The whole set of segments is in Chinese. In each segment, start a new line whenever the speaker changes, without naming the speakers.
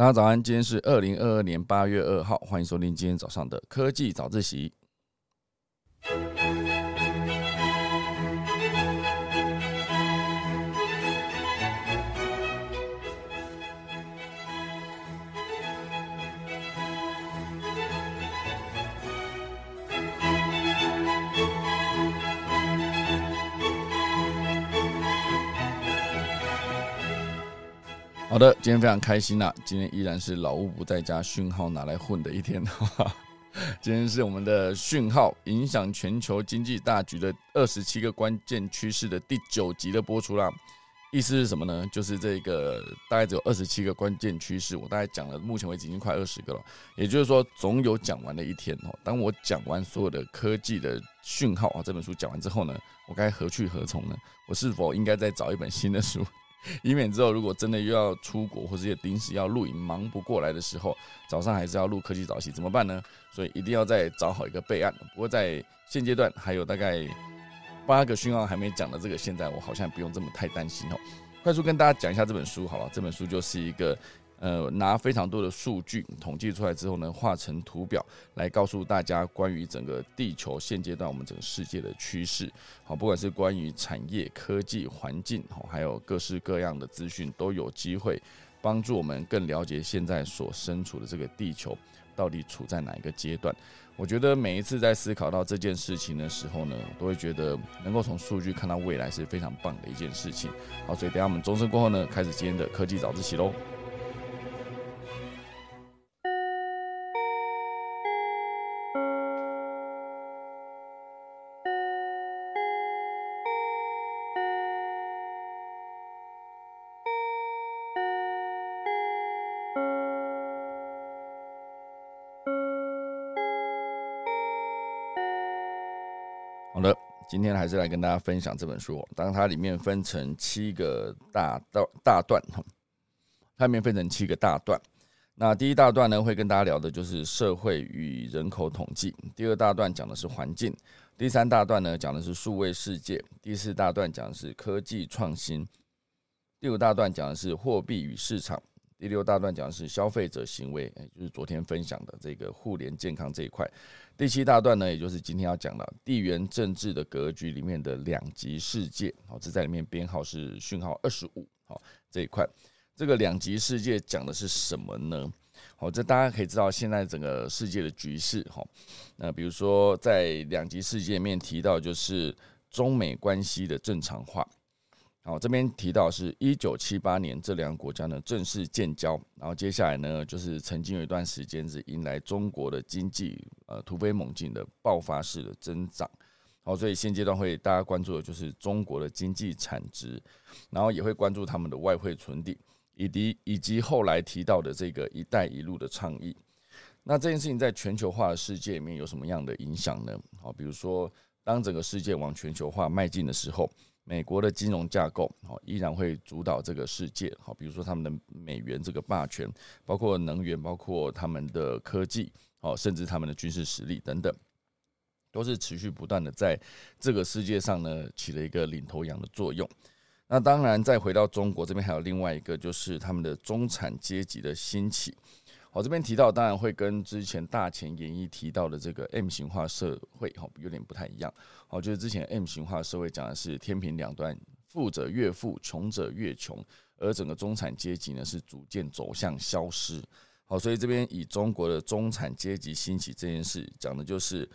大家早安，今天是二零二二年八月二号，欢迎收听今天早上的科技早自习。好的，今天非常开心呐！今天依然是老吴不在家，讯号拿来混的一天。今天是我们的讯号影响全球经济大局的二十七个关键趋势的第九集的播出啦。意思是什么呢？就是这个大概只有二十七个关键趋势，我大概讲了，目前为止已经快二十个了。也就是说，总有讲完的一天哦。当我讲完所有的科技的讯号啊，这本书讲完之后呢，我该何去何从呢？我是否应该再找一本新的书？以免之后如果真的又要出国或者也临时要录影忙不过来的时候，早上还是要录科技早起怎么办呢？所以一定要再找好一个备案。不过在现阶段还有大概八个讯号还没讲的这个，现在我好像不用这么太担心哦。快速跟大家讲一下这本书好了，这本书就是一个。呃，拿非常多的数据统计出来之后呢，画成图表来告诉大家关于整个地球现阶段我们整个世界的趋势。好，不管是关于产业、科技、环境，好，还有各式各样的资讯，都有机会帮助我们更了解现在所身处的这个地球到底处在哪一个阶段。我觉得每一次在思考到这件事情的时候呢，都会觉得能够从数据看到未来是非常棒的一件事情。好，所以等下我们钟声过后呢，开始今天的科技早自习喽。好的今天还是来跟大家分享这本书。当它里面分成七个大大大段，它里面分成七个大段。那第一大段呢，会跟大家聊的就是社会与人口统计；第二大段讲的是环境；第三大段呢讲的是数位世界；第四大段讲的是科技创新；第五大段讲的是货币与市场；第六大段讲的是消费者行为，就是昨天分享的这个互联健康这一块。第七大段呢，也就是今天要讲的地缘政治的格局里面的两极世界，好，这在里面编号是讯号二十五，好这一块，这个两极世界讲的是什么呢？好，这大家可以知道现在整个世界的局势，哈，那比如说在两极世界里面提到就是中美关系的正常化。好，这边提到是一九七八年这两个国家呢正式建交，然后接下来呢就是曾经有一段时间是迎来中国的经济呃突飞猛进的爆发式的增长，好，所以现阶段会大家关注的就是中国的经济产值，然后也会关注他们的外汇存底，以及以及后来提到的这个“一带一路”的倡议。那这件事情在全球化的世界里面有什么样的影响呢？好，比如说当整个世界往全球化迈进的时候。美国的金融架构，好，依然会主导这个世界，好，比如说他们的美元这个霸权，包括能源，包括他们的科技，好，甚至他们的军事实力等等，都是持续不断的在这个世界上呢起了一个领头羊的作用。那当然，再回到中国这边，还有另外一个就是他们的中产阶级的兴起。好，这边提到当然会跟之前大前研一提到的这个 M 型化社会，哈，有点不太一样。好，就是之前 M 型化社会讲的是天平两端，富者越富，穷者越穷，而整个中产阶级呢是逐渐走向消失。好，所以这边以中国的中产阶级兴起这件事讲的就是。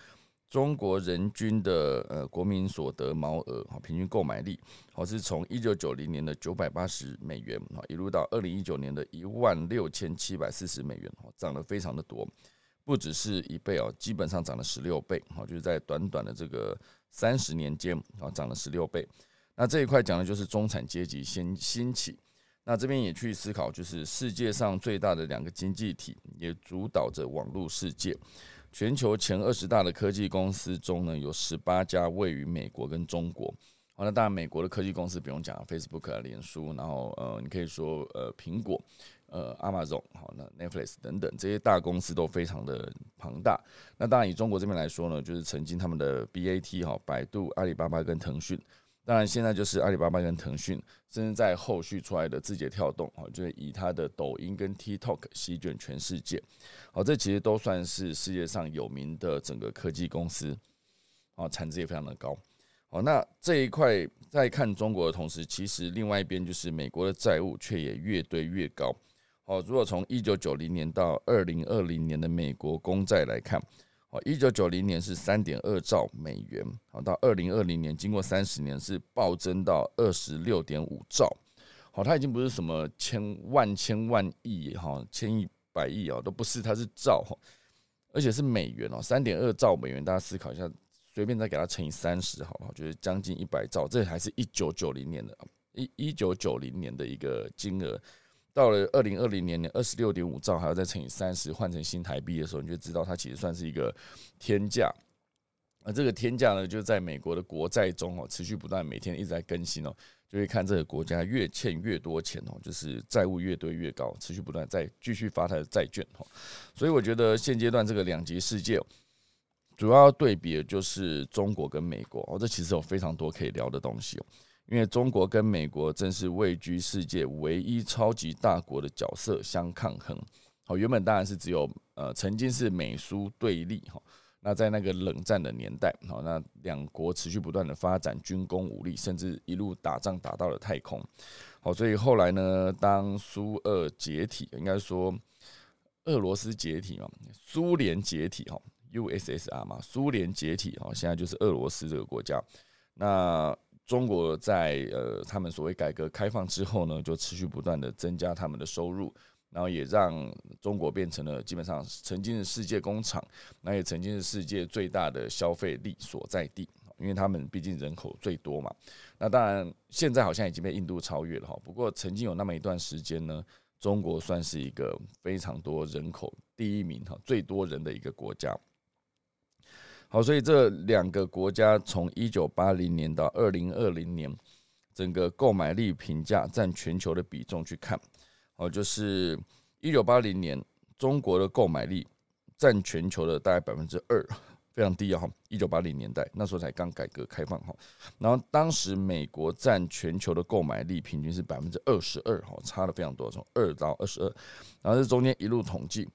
中国人均的呃国民所得毛额哈平均购买力好是从一九九零年的九百八十美元哈一路到二零一九年的一万六千七百四十美元涨得非常的多，不只是一倍哦，基本上涨了十六倍哈，就是在短短的这个三十年间啊涨了十六倍。那这一块讲的就是中产阶级先兴起，那这边也去思考，就是世界上最大的两个经济体也主导着网络世界。全球前二十大的科技公司中呢，有十八家位于美国跟中国。好，那当然美国的科技公司不用讲，Facebook 啊、脸书，然后呃，你可以说呃，苹果、呃，Amazon，好，那 Netflix 等等这些大公司都非常的庞大。那当然以中国这边来说呢，就是曾经他们的 BAT 哈，百度、阿里巴巴跟腾讯，当然，现在就是阿里巴巴跟腾讯，甚至在后续出来的字节跳动，哦，就是以它的抖音跟 TikTok 席卷全世界，好，这其实都算是世界上有名的整个科技公司，啊，产值也非常的高，好，那这一块在看中国的同时，其实另外一边就是美国的债务却也越堆越高，好，如果从一九九零年到二零二零年的美国公债来看。一九九零年是三点二兆美元，好，到二零二零年，经过三十年是暴增到二十六点五兆，好，它已经不是什么千万千万亿哈，千亿百亿哦，都不是，它是兆哈，而且是美元哦，三点二兆美元，大家思考一下，随便再给它乘以三十，好不好？就是将近一百兆，这还是一九九零年的，一一九九零年的一个金额。到了二零二零年，二十六点五兆，还要再乘以三十，换成新台币的时候，你就知道它其实算是一个天价。而这个天价呢，就在美国的国债中哦，持续不断，每天一直在更新哦，就会看这个国家越欠越多钱哦，就是债务越堆越高，持续不断在继续发它的债券哦。所以我觉得现阶段这个两极世界，主要对比的就是中国跟美国哦，这其实有非常多可以聊的东西哦。因为中国跟美国正是位居世界唯一超级大国的角色相抗衡。好，原本当然是只有呃，曾经是美苏对立哈。那在那个冷战的年代，好，那两国持续不断的发展军工武力，甚至一路打仗打到了太空。好，所以后来呢，当苏俄解体，应该说俄罗斯解体嘛，苏联解体哈，USSR 嘛，苏联解体哈，现在就是俄罗斯这个国家。那中国在呃，他们所谓改革开放之后呢，就持续不断的增加他们的收入，然后也让中国变成了基本上曾经的世界工厂，那也曾经是世界最大的消费力所在地，因为他们毕竟人口最多嘛。那当然现在好像已经被印度超越了哈，不过曾经有那么一段时间呢，中国算是一个非常多人口第一名哈，最多人的一个国家。好，所以这两个国家从一九八零年到二零二零年，整个购买力评价占全球的比重去看，哦，就是一九八零年中国的购买力占全球的大概百分之二，非常低啊！哈，一九八零年代那时候才刚改革开放哈，然后当时美国占全球的购买力平均是百分之二十二，哈，差了非常多，从二到二十二，然后这中间一路统计，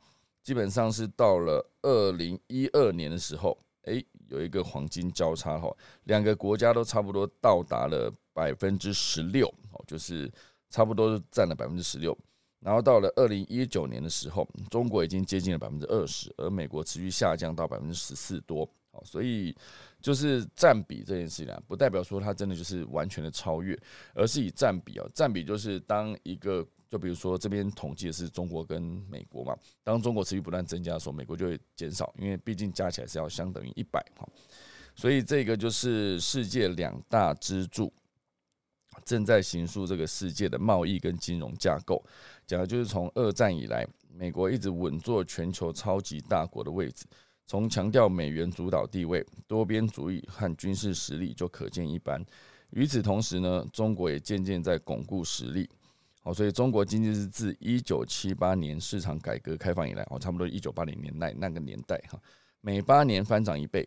基本上是到了二零一二年的时候。哎，有一个黄金交叉哈，两个国家都差不多到达了百分之十六，哦，就是差不多占了百分之十六。然后到了二零一九年的时候，中国已经接近了百分之二十，而美国持续下降到百分之十四多。所以就是占比这件事情啊，不代表说它真的就是完全的超越，而是以占比啊，占比就是当一个。就比如说这边统计的是中国跟美国嘛，当中国持续不断增加的时候，美国就会减少，因为毕竟加起来是要相等于一百哈，所以这个就是世界两大支柱正在形塑这个世界的贸易跟金融架构，讲的就是从二战以来，美国一直稳坐全球超级大国的位置，从强调美元主导地位、多边主义和军事实力就可见一斑。与此同时呢，中国也渐渐在巩固实力。好，所以中国经济是自一九七八年市场改革开放以来，哦，差不多一九八零年代那个年代哈，每八年翻涨一倍。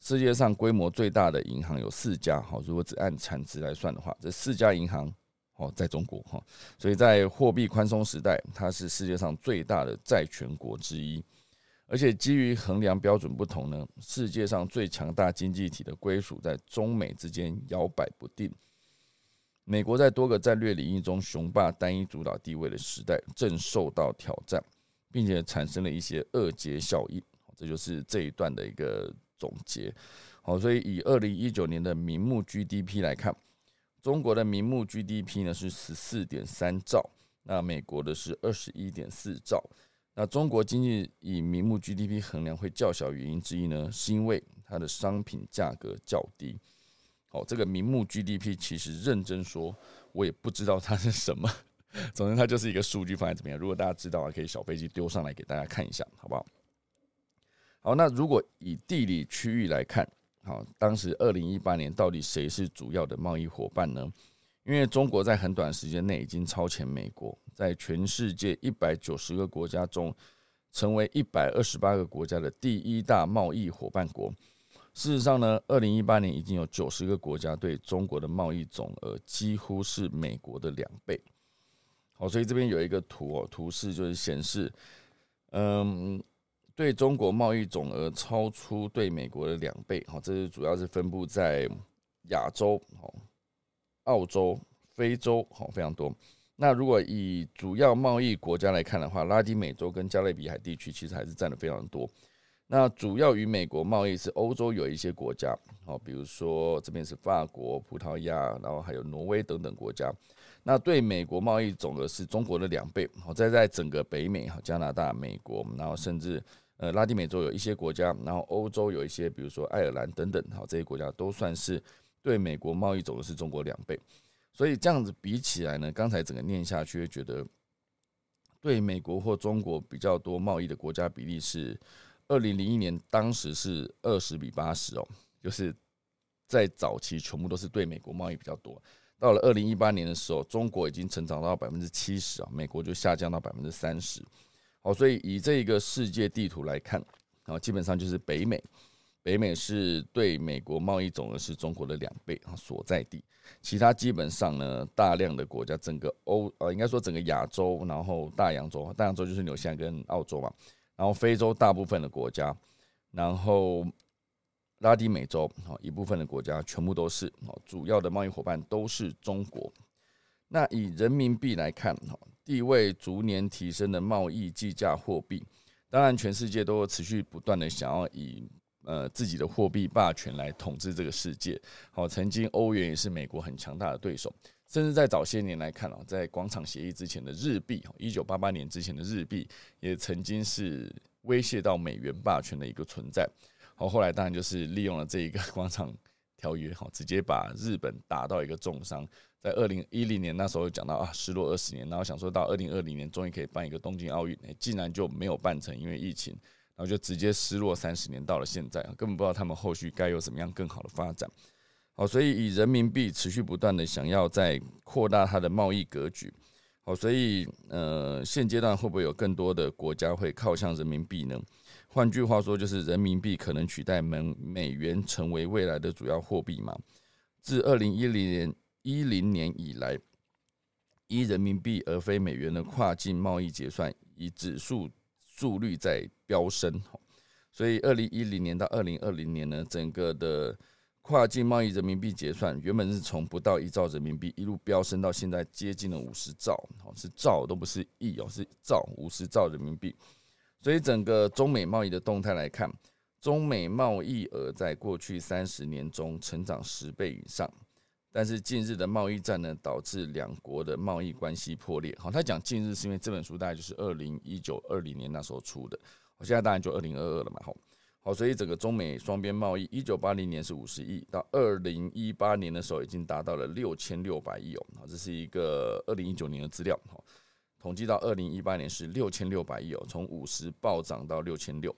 世界上规模最大的银行有四家，好，如果只按产值来算的话，这四家银行哦，在中国哈，所以在货币宽松时代，它是世界上最大的债权国之一。而且基于衡量标准不同呢，世界上最强大经济体的归属在中美之间摇摆不定。美国在多个战略领域中雄霸单一主导地位的时代正受到挑战，并且产生了一些二阶效应。这就是这一段的一个总结。好，所以以二零一九年的名目 GDP 来看，中国的名目 GDP 呢是十四点三兆，那美国的是二十一点四兆。那中国经济以名目 GDP 衡量会较小，原因之一呢，是因为它的商品价格较低。哦，这个名目 GDP 其实认真说，我也不知道它是什么。总之，它就是一个数据放在怎么样？如果大家知道啊，可以小飞机丢上来给大家看一下，好不好？好，那如果以地理区域来看，好，当时二零一八年到底谁是主要的贸易伙伴呢？因为中国在很短时间内已经超前美国，在全世界一百九十个国家中，成为一百二十八个国家的第一大贸易伙伴国。事实上呢，二零一八年已经有九十个国家对中国的贸易总额几乎是美国的两倍。好，所以这边有一个图哦，图示就是显示，嗯，对中国贸易总额超出对美国的两倍。好，这是主要是分布在亚洲、好、澳洲、非洲，好非常多。那如果以主要贸易国家来看的话，拉丁美洲跟加勒比海地区其实还是占的非常多。那主要与美国贸易是欧洲有一些国家，好，比如说这边是法国、葡萄牙，然后还有挪威等等国家。那对美国贸易总额是中国的两倍，好，在在整个北美哈，加拿大、美国，然后甚至呃拉丁美洲有一些国家，然后欧洲有一些，比如说爱尔兰等等，好，这些国家都算是对美国贸易总额是中国两倍，所以这样子比起来呢，刚才整个念下去会觉得，对美国或中国比较多贸易的国家比例是二零零一年当时是二十比八十哦，就是在早期全部都是对美国贸易比较多。到了二零一八年的时候，中国已经成长到百分之七十啊，美国就下降到百分之三十。好，所以以这一个世界地图来看，啊，基本上就是北美，北美是对美国贸易总额是中国的两倍啊所在地。其他基本上呢，大量的国家，整个欧呃，应该说整个亚洲，然后大洋洲，大洋洲就是纽西兰跟澳洲嘛，然后非洲大部分的国家，然后。拉丁美洲，好一部分的国家全部都是，好主要的贸易伙伴都是中国。那以人民币来看，哈地位逐年提升的贸易计价货币，当然全世界都持续不断的想要以呃自己的货币霸权来统治这个世界。好，曾经欧元也是美国很强大的对手，甚至在早些年来看哦，在广场协议之前的日币，一九八八年之前的日币，也曾经是威胁到美元霸权的一个存在。好，后来当然就是利用了这一个 广场条约，哈，直接把日本打到一个重伤。在二零一零年那时候讲到啊，失落二十年，然后想说到二零二零年终于可以办一个东京奥运，竟然就没有办成，因为疫情，然后就直接失落三十年，到了现在根本不知道他们后续该有什么样更好的发展。好，所以以人民币持续不断的想要在扩大它的贸易格局。好，所以呃，现阶段会不会有更多的国家会靠向人民币呢？换句话说，就是人民币可能取代美美元成为未来的主要货币嘛？自二零一零年一零年以来，以人民币而非美元的跨境贸易结算以指数速率在飙升。所以二零一零年到二零二零年呢，整个的跨境贸易人民币结算原本是从不到一兆人民币一路飙升到现在接近了五十兆，哦，是兆都不是亿哦，是兆五十兆人民币。所以整个中美贸易的动态来看，中美贸易额在过去三十年中成长十倍以上，但是近日的贸易战呢，导致两国的贸易关系破裂。好，他讲近日是因为这本书大概就是二零一九二零年那时候出的，我现在当然就二零二二了嘛。好，好，所以整个中美双边贸易，一九八零年是五十亿，到二零一八年的时候已经达到了六千六百亿哦。好，这是一个二零一九年的资料。好。统计到二零一八年是六千六百亿哦，从五十暴涨到六千六，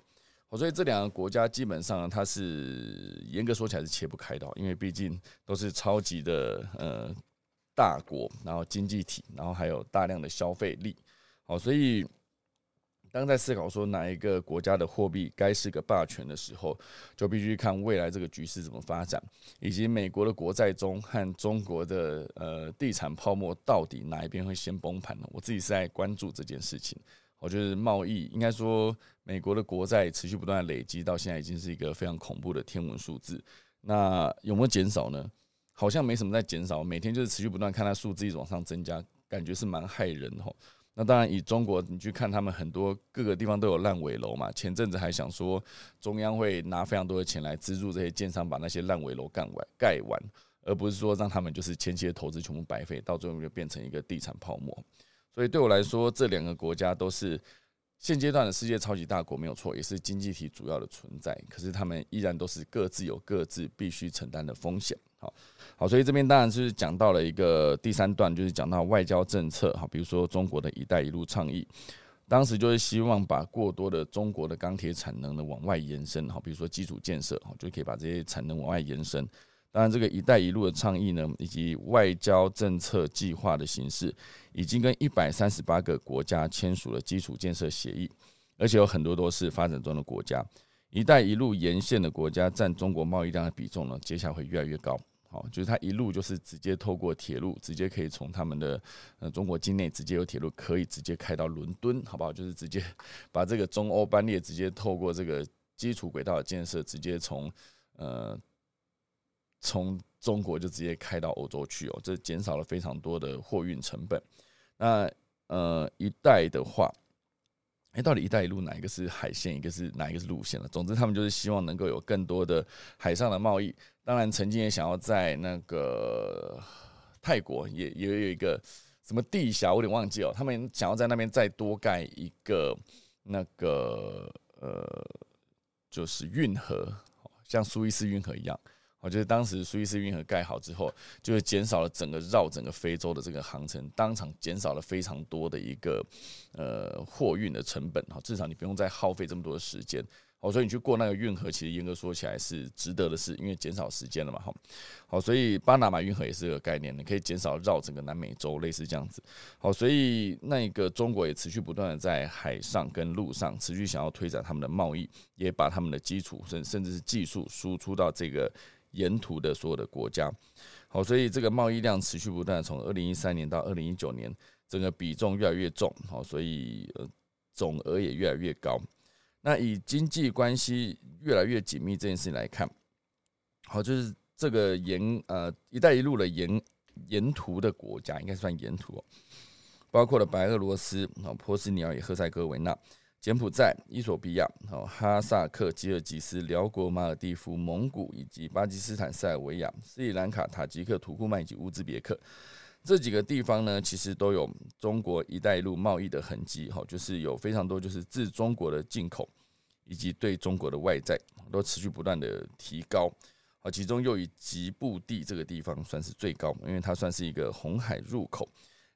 所以这两个国家基本上它是严格说起来是切不开的，因为毕竟都是超级的呃大国，然后经济体，然后还有大量的消费力，好，所以。当在思考说哪一个国家的货币该是个霸权的时候，就必须看未来这个局势怎么发展，以及美国的国债中和中国的呃地产泡沫到底哪一边会先崩盘呢？我自己是在关注这件事情。我觉得贸易应该说，美国的国债持续不断的累积，到现在已经是一个非常恐怖的天文数字。那有没有减少呢？好像没什么在减少，每天就是持续不断看它数字一直往上增加，感觉是蛮害人哈。那当然，以中国你去看，他们很多各个地方都有烂尾楼嘛。前阵子还想说，中央会拿非常多的钱来资助这些建商，把那些烂尾楼干完、盖完，而不是说让他们就是前期的投资全部白费，到最后就变成一个地产泡沫。所以对我来说，这两个国家都是现阶段的世界超级大国，没有错，也是经济体主要的存在。可是他们依然都是各自有各自必须承担的风险。好。好，所以这边当然是讲到了一个第三段，就是讲到外交政策哈，比如说中国的一带一路倡议，当时就是希望把过多的中国的钢铁产能呢往外延伸哈，比如说基础建设哈，就可以把这些产能往外延伸。当然，这个一带一路的倡议呢，以及外交政策计划的形式，已经跟一百三十八个国家签署了基础建设协议，而且有很多都是发展中的国家。“一带一路”沿线的国家占中国贸易量的比重呢，接下来会越来越高。好，就是它一路就是直接透过铁路，直接可以从他们的呃中国境内直接有铁路可以直接开到伦敦，好不好？就是直接把这个中欧班列直接透过这个基础轨道的建设，直接从呃从中国就直接开到欧洲去哦，这减少了非常多的货运成本。那呃一带的话。哎，到底“一带一路”哪一个是海线，一个是哪一个是路线了？总之，他们就是希望能够有更多的海上的贸易。当然，曾经也想要在那个泰国也也有一个什么地峡，我有点忘记哦。他们想要在那边再多盖一个那个呃，就是运河，像苏伊士运河一样。我觉得当时苏伊士运河盖好之后，就是减少了整个绕整个非洲的这个航程，当场减少了非常多的一个呃货运的成本哈，至少你不用再耗费这么多的时间。好，所以你去过那个运河，其实严格说起来是值得的事，因为减少时间了嘛。哈，好，所以巴拿马运河也是个概念，你可以减少绕整个南美洲，类似这样子。好，所以那个中国也持续不断的在海上跟陆上持续想要推展他们的贸易，也把他们的基础甚甚至是技术输出到这个。沿途的所有的国家，好，所以这个贸易量持续不断，从二零一三年到二零一九年，整个比重越来越重，好，所以总额也越来越高。那以经济关系越来越紧密这件事情来看，好，就是这个沿呃“一带一路”的沿沿途的国家，应该算沿途，包括了白俄罗斯、啊波斯尼亚与赫塞哥维纳。柬埔寨、伊索比亚、哈萨克、吉尔吉斯、辽国、马尔蒂夫、蒙古以及巴基斯坦、塞尔维亚、斯里兰卡、塔吉克、土库曼以及乌兹别克这几个地方呢，其实都有中国“一带一路”贸易的痕迹。哈，就是有非常多就是自中国的进口以及对中国的外债都持续不断的提高。好，其中又以吉布地这个地方算是最高，因为它算是一个红海入口。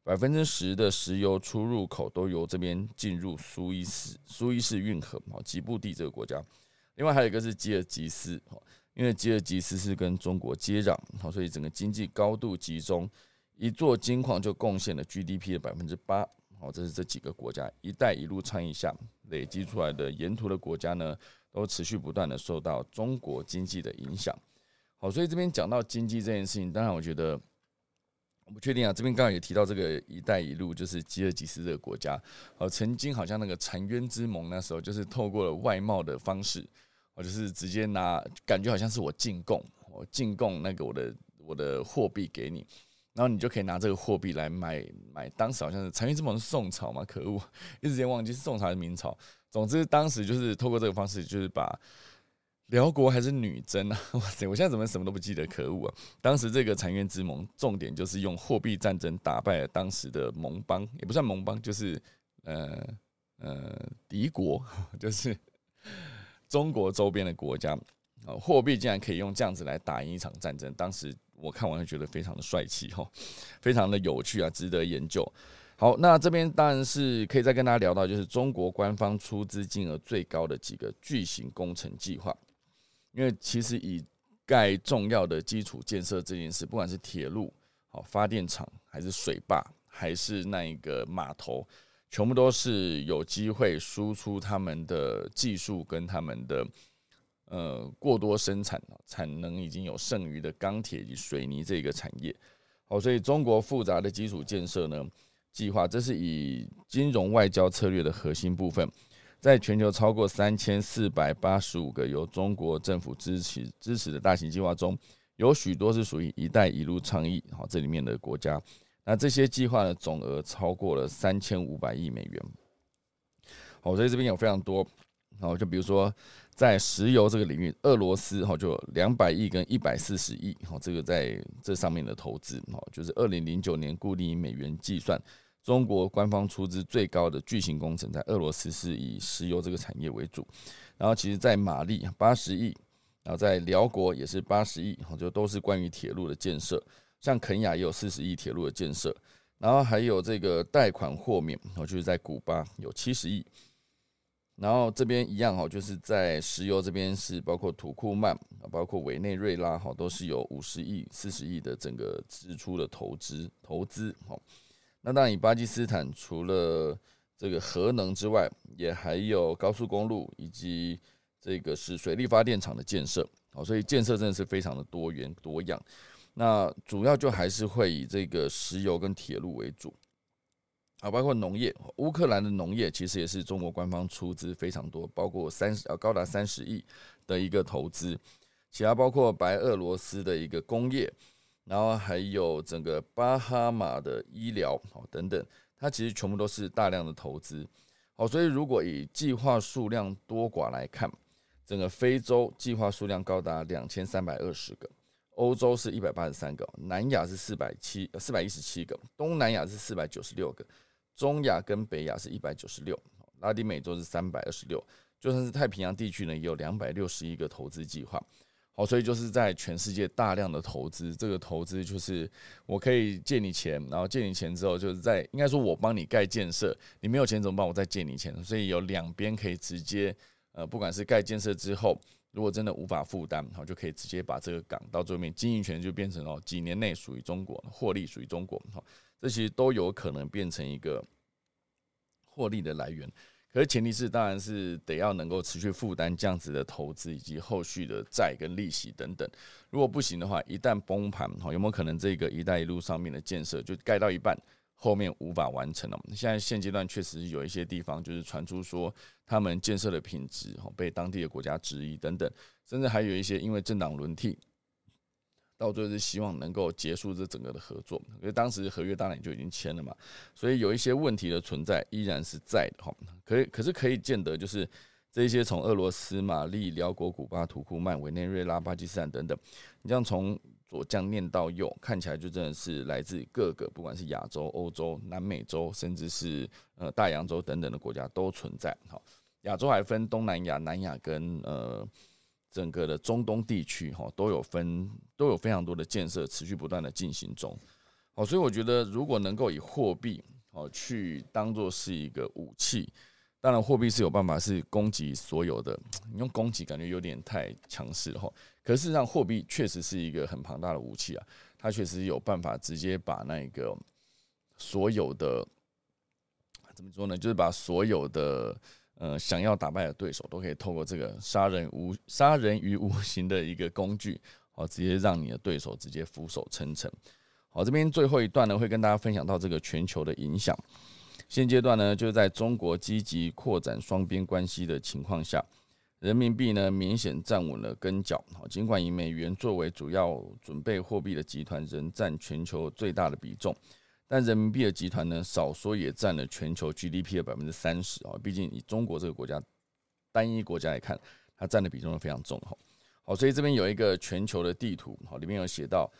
百分之十的石油出入口都由这边进入苏伊士苏伊士运河哦，吉布地这个国家。另外还有一个是吉尔吉斯哦，因为吉尔吉斯是跟中国接壤，好，所以整个经济高度集中，一座金矿就贡献了 GDP 的百分之八。好，这是这几个国家“一带一路”倡议下累积出来的沿途的国家呢，都持续不断的受到中国经济的影响。好，所以这边讲到经济这件事情，当然我觉得。我不确定啊，这边刚刚也提到这个“一带一路”，就是吉尔吉斯这个国家，呃，曾经好像那个澶渊之盟那时候，就是透过了外贸的方式，我就是直接拿，感觉好像是我进贡，我进贡那个我的我的货币给你，然后你就可以拿这个货币来买买。当时好像是澶渊之盟是宋朝嘛，可恶，一时间忘记是宋朝还是明朝。总之当时就是透过这个方式，就是把。辽国还是女真啊？哇塞！我现在怎么什么都不记得？可恶啊！当时这个澶渊之盟，重点就是用货币战争打败了当时的盟邦，也不算盟邦，就是呃呃敌国，就是中国周边的国家啊。货币竟然可以用这样子来打赢一场战争，当时我看完就觉得非常的帅气哈，非常的有趣啊，值得研究。好，那这边当然是可以再跟大家聊到，就是中国官方出资金额最高的几个巨型工程计划。因为其实以盖重要的基础建设这件事，不管是铁路、好发电厂，还是水坝，还是那一个码头，全部都是有机会输出他们的技术跟他们的呃过多生产产能已经有剩余的钢铁及水泥这个产业。好，所以中国复杂的基础建设呢计划，这是以金融外交策略的核心部分。在全球超过三千四百八十五个由中国政府支持支持的大型计划中，有许多是属于“一带一路”倡议，好，这里面的国家，那这些计划的总额超过了三千五百亿美元。好，所以这边有非常多，好，就比如说在石油这个领域，俄罗斯哈就两百亿跟一百四十亿，好，这个在这上面的投资，好，就是二零零九年固定美元计算。中国官方出资最高的巨型工程，在俄罗斯是以石油这个产业为主，然后其实，在马利八十亿，然后在辽国也是八十亿，就都是关于铁路的建设。像肯雅也有四十亿铁路的建设，然后还有这个贷款豁免，然后就是在古巴有七十亿，然后这边一样哈，就是在石油这边是包括土库曼包括委内瑞拉哈，都是有五十亿、四十亿的整个支出的投资投资哈。那当然，以巴基斯坦除了这个核能之外，也还有高速公路以及这个是水力发电厂的建设，好，所以建设真的是非常的多元多样。那主要就还是会以这个石油跟铁路为主，啊，包括农业，乌克兰的农业其实也是中国官方出资非常多，包括三十呃高达三十亿的一个投资，其他包括白俄罗斯的一个工业，然后还有整个巴哈马的医疗，好等等，它其实全部都是大量的投资，好，所以如果以计划数量多寡来看，整个非洲计划数量高达两千三百二十个。欧洲是一百八十三个，南亚是四百七四百一十七个，东南亚是四百九十六个，中亚跟北亚是一百九十六，拉丁美洲是三百二十六，就算是太平洋地区呢，也有两百六十一个投资计划。好，所以就是在全世界大量的投资，这个投资就是我可以借你钱，然后借你钱之后，就是在应该说我帮你盖建设，你没有钱怎么办？我再借你钱，所以有两边可以直接呃，不管是盖建设之后。如果真的无法负担，好就可以直接把这个港到最后面经营权就变成哦几年内属于中国，获利属于中国，好，这其实都有可能变成一个获利的来源。可是前提是当然是得要能够持续负担这样子的投资以及后续的债跟利息等等。如果不行的话，一旦崩盘，好有没有可能这个“一带一路”上面的建设就盖到一半？后面无法完成了。现在现阶段确实有一些地方就是传出说他们建设的品质哦被当地的国家质疑等等，甚至还有一些因为政党轮替，到最后是希望能够结束这整个的合作，因为当时合约当然就已经签了嘛，所以有一些问题的存在依然是在的哈。可以可是可以见得就是这些从俄罗斯、马利、辽国、古巴、土库曼、委内瑞拉、巴基斯坦等等，你像从左降念到右，看起来就真的是来自各个，不管是亚洲、欧洲、南美洲，甚至是呃大洋洲等等的国家都存在。好，亚洲还分东南亚、南亚跟呃整个的中东地区，哈，都有分，都有非常多的建设持续不断的进行中。好，所以我觉得如果能够以货币，哦，去当做是一个武器。当然，货币是有办法是攻击所有的。你用攻击感觉有点太强势了哈。可事实上，货币确实是一个很庞大的武器啊。它确实有办法直接把那个所有的怎么说呢？就是把所有的呃想要打败的对手，都可以透过这个杀人无杀人于无形的一个工具，哦，直接让你的对手直接俯首称臣。好，这边最后一段呢，会跟大家分享到这个全球的影响。现阶段呢，就是在中国积极扩展双边关系的情况下，人民币呢明显站稳了跟脚。好，尽管以美元作为主要准备货币的集团仍占全球最大的比重，但人民币的集团呢，少说也占了全球 GDP 的百分之三十啊。毕竟以中国这个国家单一国家来看，它占的比重非常重。哈，好，所以这边有一个全球的地图，好，里面有写到。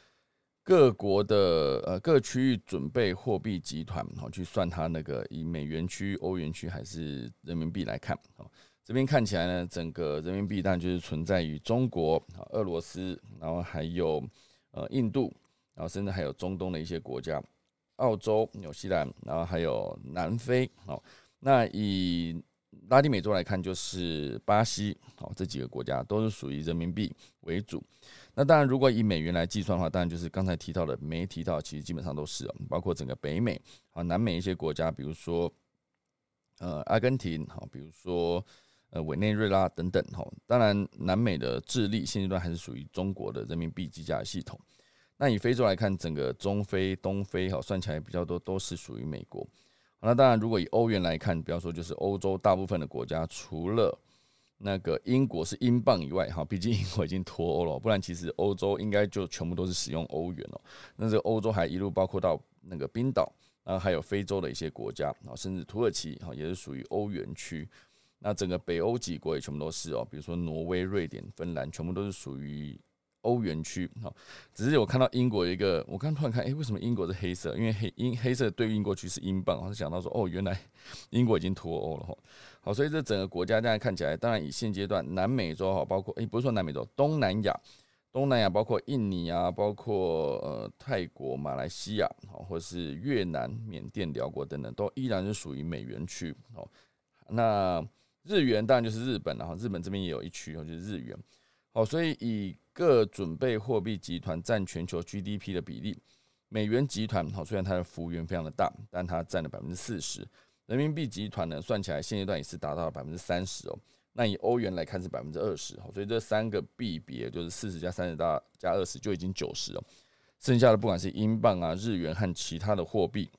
各国的呃各区域准备货币集团，好去算它那个以美元区、欧元区还是人民币来看，好这边看起来呢，整个人民币当然就是存在于中国、俄罗斯，然后还有呃印度，然后甚至还有中东的一些国家，澳洲、纽西兰，然后还有南非，好那以拉丁美洲来看，就是巴西，好这几个国家都是属于人民币为主。那当然，如果以美元来计算的话，当然就是刚才提到的，没提到，其实基本上都是包括整个北美啊、南美一些国家，比如说呃阿根廷，好，比如说呃委内瑞拉等等，哈。当然，南美的智利现阶段还是属于中国的人民币计价系统。那以非洲来看，整个中非、东非，哈，算起来比较多都是属于美国。那当然，如果以欧元来看，比方说就是欧洲大部分的国家，除了那个英国是英镑以外，哈，毕竟英国已经脱欧了，不然其实欧洲应该就全部都是使用欧元哦。那这个欧洲还一路包括到那个冰岛，然后还有非洲的一些国家，啊，甚至土耳其，哈，也是属于欧元区。那整个北欧几国也全部都是哦，比如说挪威、瑞典、芬兰，全部都是属于。欧元区，哈，只是我看到英国一个，我刚突然看，哎，为什么英国是黑色？因为黑英黑色对应过去是英镑，我就想到说，哦，原来英国已经脱欧了，哈。好，所以这整个国家这样看起来，当然以现阶段南美洲哈，包括诶，不是说南美洲，东南亚，东南亚包括印尼啊，包括呃泰国、马来西亚，好，或是越南、缅甸、辽国等等，都依然是属于美元区，好。那日元当然就是日本了，哈，日本这边也有一区哦，就是日元，好，所以以各准备货币集团占全球 GDP 的比例，美元集团好，虽然它的幅员非常的大，但它占了百分之四十。人民币集团呢，算起来现阶段也是达到了百分之三十哦。那以欧元来看是百分之二十，所以这三个币别就是四十加三十大加二十就已经九十了。剩下的不管是英镑啊、日元和其他的货币，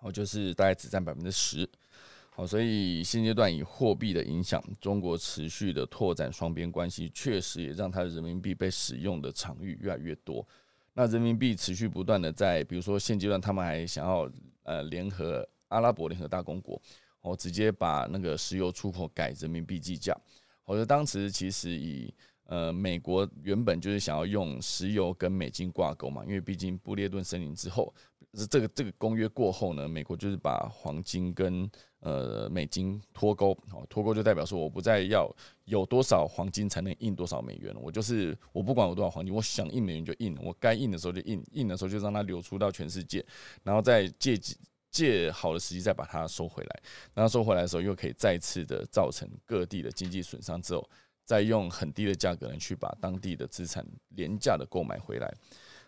哦，就是大概只占百分之十。好，所以现阶段以货币的影响，中国持续的拓展双边关系，确实也让它的人民币被使用的场域越来越多。那人民币持续不断的在，比如说现阶段他们还想要呃联合阿拉伯联合大公国，哦，直接把那个石油出口改人民币计价。我觉得当时其实以呃美国原本就是想要用石油跟美金挂钩嘛，因为毕竟布列顿森林之后，这个这个公约过后呢，美国就是把黄金跟呃美金脱钩，哦，脱钩就代表说我不再要有多少黄金才能印多少美元了，我就是我不管有多少黄金，我想印美元就印，我该印的时候就印，印的时候就让它流出到全世界，然后再借机。借好的时机再把它收回来，然后收回来的时候又可以再次的造成各地的经济损伤，之后再用很低的价格呢去把当地的资产廉价的购买回来。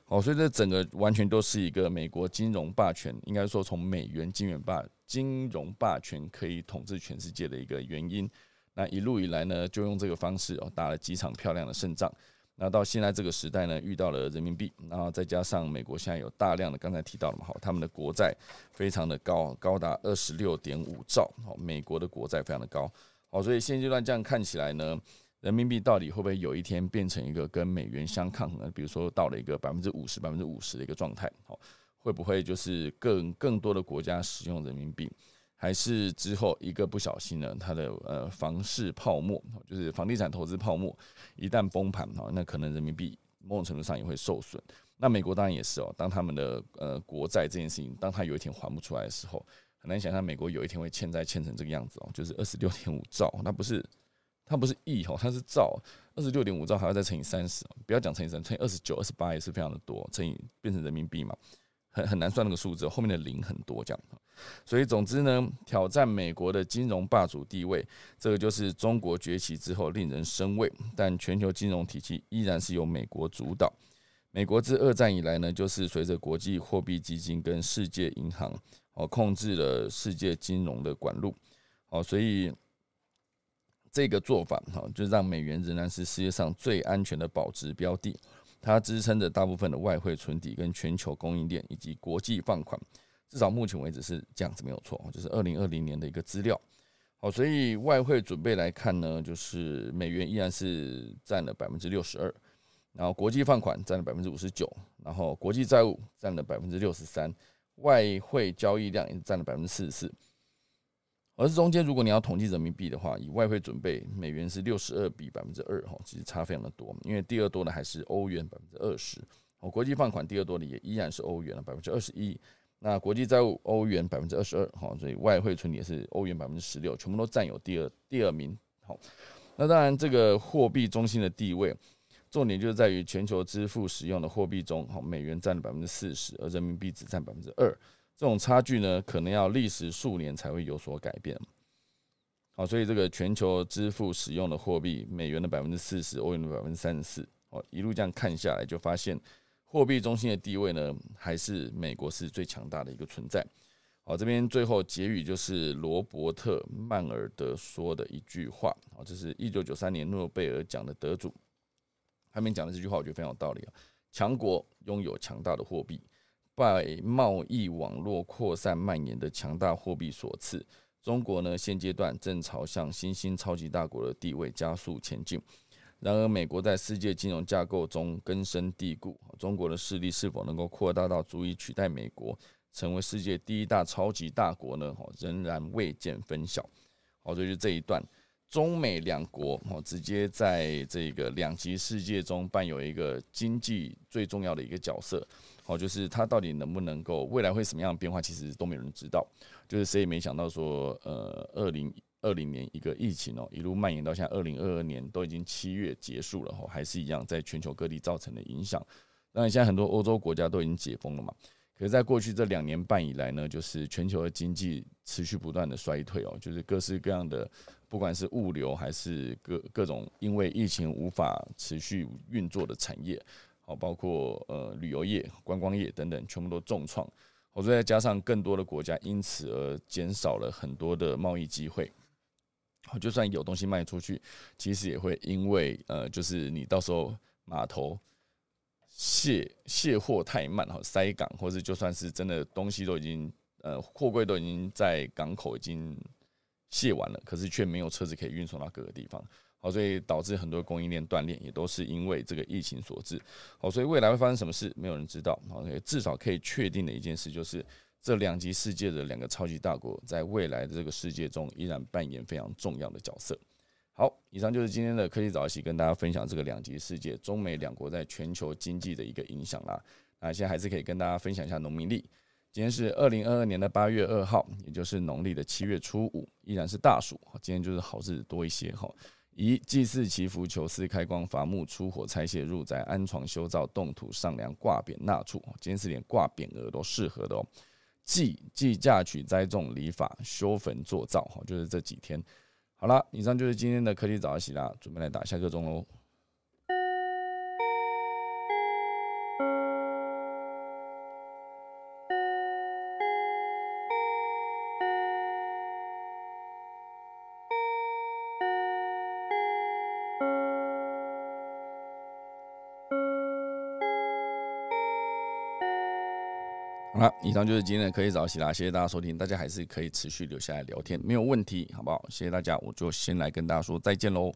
哦，所以这整个完全都是一个美国金融霸权，应该说从美元金元霸金融霸权可以统治全世界的一个原因。那一路以来呢，就用这个方式哦打了几场漂亮的胜仗。那到现在这个时代呢，遇到了人民币，然后再加上美国现在有大量的，刚才提到了嘛，好，他们的国债非常的高，高达二十六点五兆，好，美国的国债非常的高，好，所以现阶段这样看起来呢，人民币到底会不会有一天变成一个跟美元相抗衡？比如说到了一个百分之五十、百分之五十的一个状态，好，会不会就是更更多的国家使用人民币？还是之后一个不小心呢，它的呃房市泡沫，就是房地产投资泡沫，一旦崩盘哈，那可能人民币某种程度上也会受损。那美国当然也是哦，当他们的呃国债这件事情，当他有一天还不出来的时候，很难想象美国有一天会欠债欠成这个样子哦，就是二十六点五兆，那不是它不是亿哦，它是兆，二十六点五兆还要再乘以三十，不要讲乘以三，乘以二十九、二十八也是非常的多，乘以变成人民币嘛。很很难算那个数字，后面的零很多这样，所以总之呢，挑战美国的金融霸主地位，这个就是中国崛起之后令人生畏。但全球金融体系依然是由美国主导。美国自二战以来呢，就是随着国际货币基金跟世界银行哦控制了世界金融的管路，哦，所以这个做法哈，就让美元仍然是世界上最安全的保值标的。它支撑着大部分的外汇存底、跟全球供应链以及国际放款，至少目前为止是这样子没有错，就是二零二零年的一个资料。好，所以外汇准备来看呢，就是美元依然是占了百分之六十二，然后国际放款占了百分之五十九，然后国际债务占了百分之六十三，外汇交易量也占了百分之四十四。而是中间，如果你要统计人民币的话，以外汇准备，美元是六十二比百分之二，哈，其实差非常的多。因为第二多的还是欧元百分之二十，国际放款第二多的也依然是欧元了百分之二十一。那国际债务欧元百分之二十二，哈，所以外汇存也是欧元百分之十六，全部都占有第二第二名。好，那当然这个货币中心的地位，重点就是在于全球支付使用的货币中，哈，美元占了百分之四十，而人民币只占百分之二。这种差距呢，可能要历时数年才会有所改变。好，所以这个全球支付使用的货币，美元的百分之四十，欧元的百分之三十四。哦，一路这样看下来，就发现货币中心的地位呢，还是美国是最强大的一个存在。好，这边最后结语就是罗伯特曼尔德说的一句话。好，这是一九九三年诺贝尔奖的得主，他们讲的这句话，我觉得非常有道理啊。强国拥有强大的货币。拜贸易网络扩散蔓延的强大货币所赐，中国呢现阶段正朝向新兴超级大国的地位加速前进。然而，美国在世界金融架构中根深蒂固，中国的势力是否能够扩大到足以取代美国，成为世界第一大超级大国呢？哈，仍然未见分晓。好，所以就这一段，中美两国哦，直接在这个两极世界中扮有一个经济最重要的一个角色。好，就是它到底能不能够未来会什么样的变化，其实都没有人知道。就是谁也没想到说，呃，二零二零年一个疫情哦，一路蔓延到现在二零二二年，都已经七月结束了哈，还是一样在全球各地造成的影响。当然，现在很多欧洲国家都已经解封了嘛。可是，在过去这两年半以来呢，就是全球的经济持续不断的衰退哦，就是各式各样的，不管是物流还是各各种因为疫情无法持续运作的产业。好，包括呃旅游业、观光业等等，全部都重创。我再加上更多的国家因此而减少了很多的贸易机会。就算有东西卖出去，其实也会因为呃，就是你到时候码头卸卸货太慢哈，塞港，或者就算是真的东西都已经呃货柜都已经在港口已经卸完了，可是却没有车子可以运送到各个地方，哦，所以导致很多供应链断裂，也都是因为这个疫情所致。好，所以未来会发生什么事，没有人知道。好，至少可以确定的一件事就是。这两极世界的两个超级大国，在未来的这个世界中，依然扮演非常重要的角色。好，以上就是今天的科技早起，跟大家分享这个两极世界中美两国在全球经济的一个影响啦。那现在还是可以跟大家分享一下农民历。今天是二零二二年的八月二号，也就是农历的七月初五，依然是大暑。今天就是好日子多一些哈。一祭祀祈福求嗣开光伐木出火拆卸入宅安床修造动土上梁挂匾纳畜。今天是连挂匾额都适合的哦。祭祭嫁娶栽种礼法修坟做灶，哈，就是这几天。好了，以上就是今天的科技早起啦，准备来打下个钟喽。好，以上就是今天的科技早起啦，谢谢大家收听，大家还是可以持续留下来聊天，没有问题，好不好？谢谢大家，我就先来跟大家说再见喽。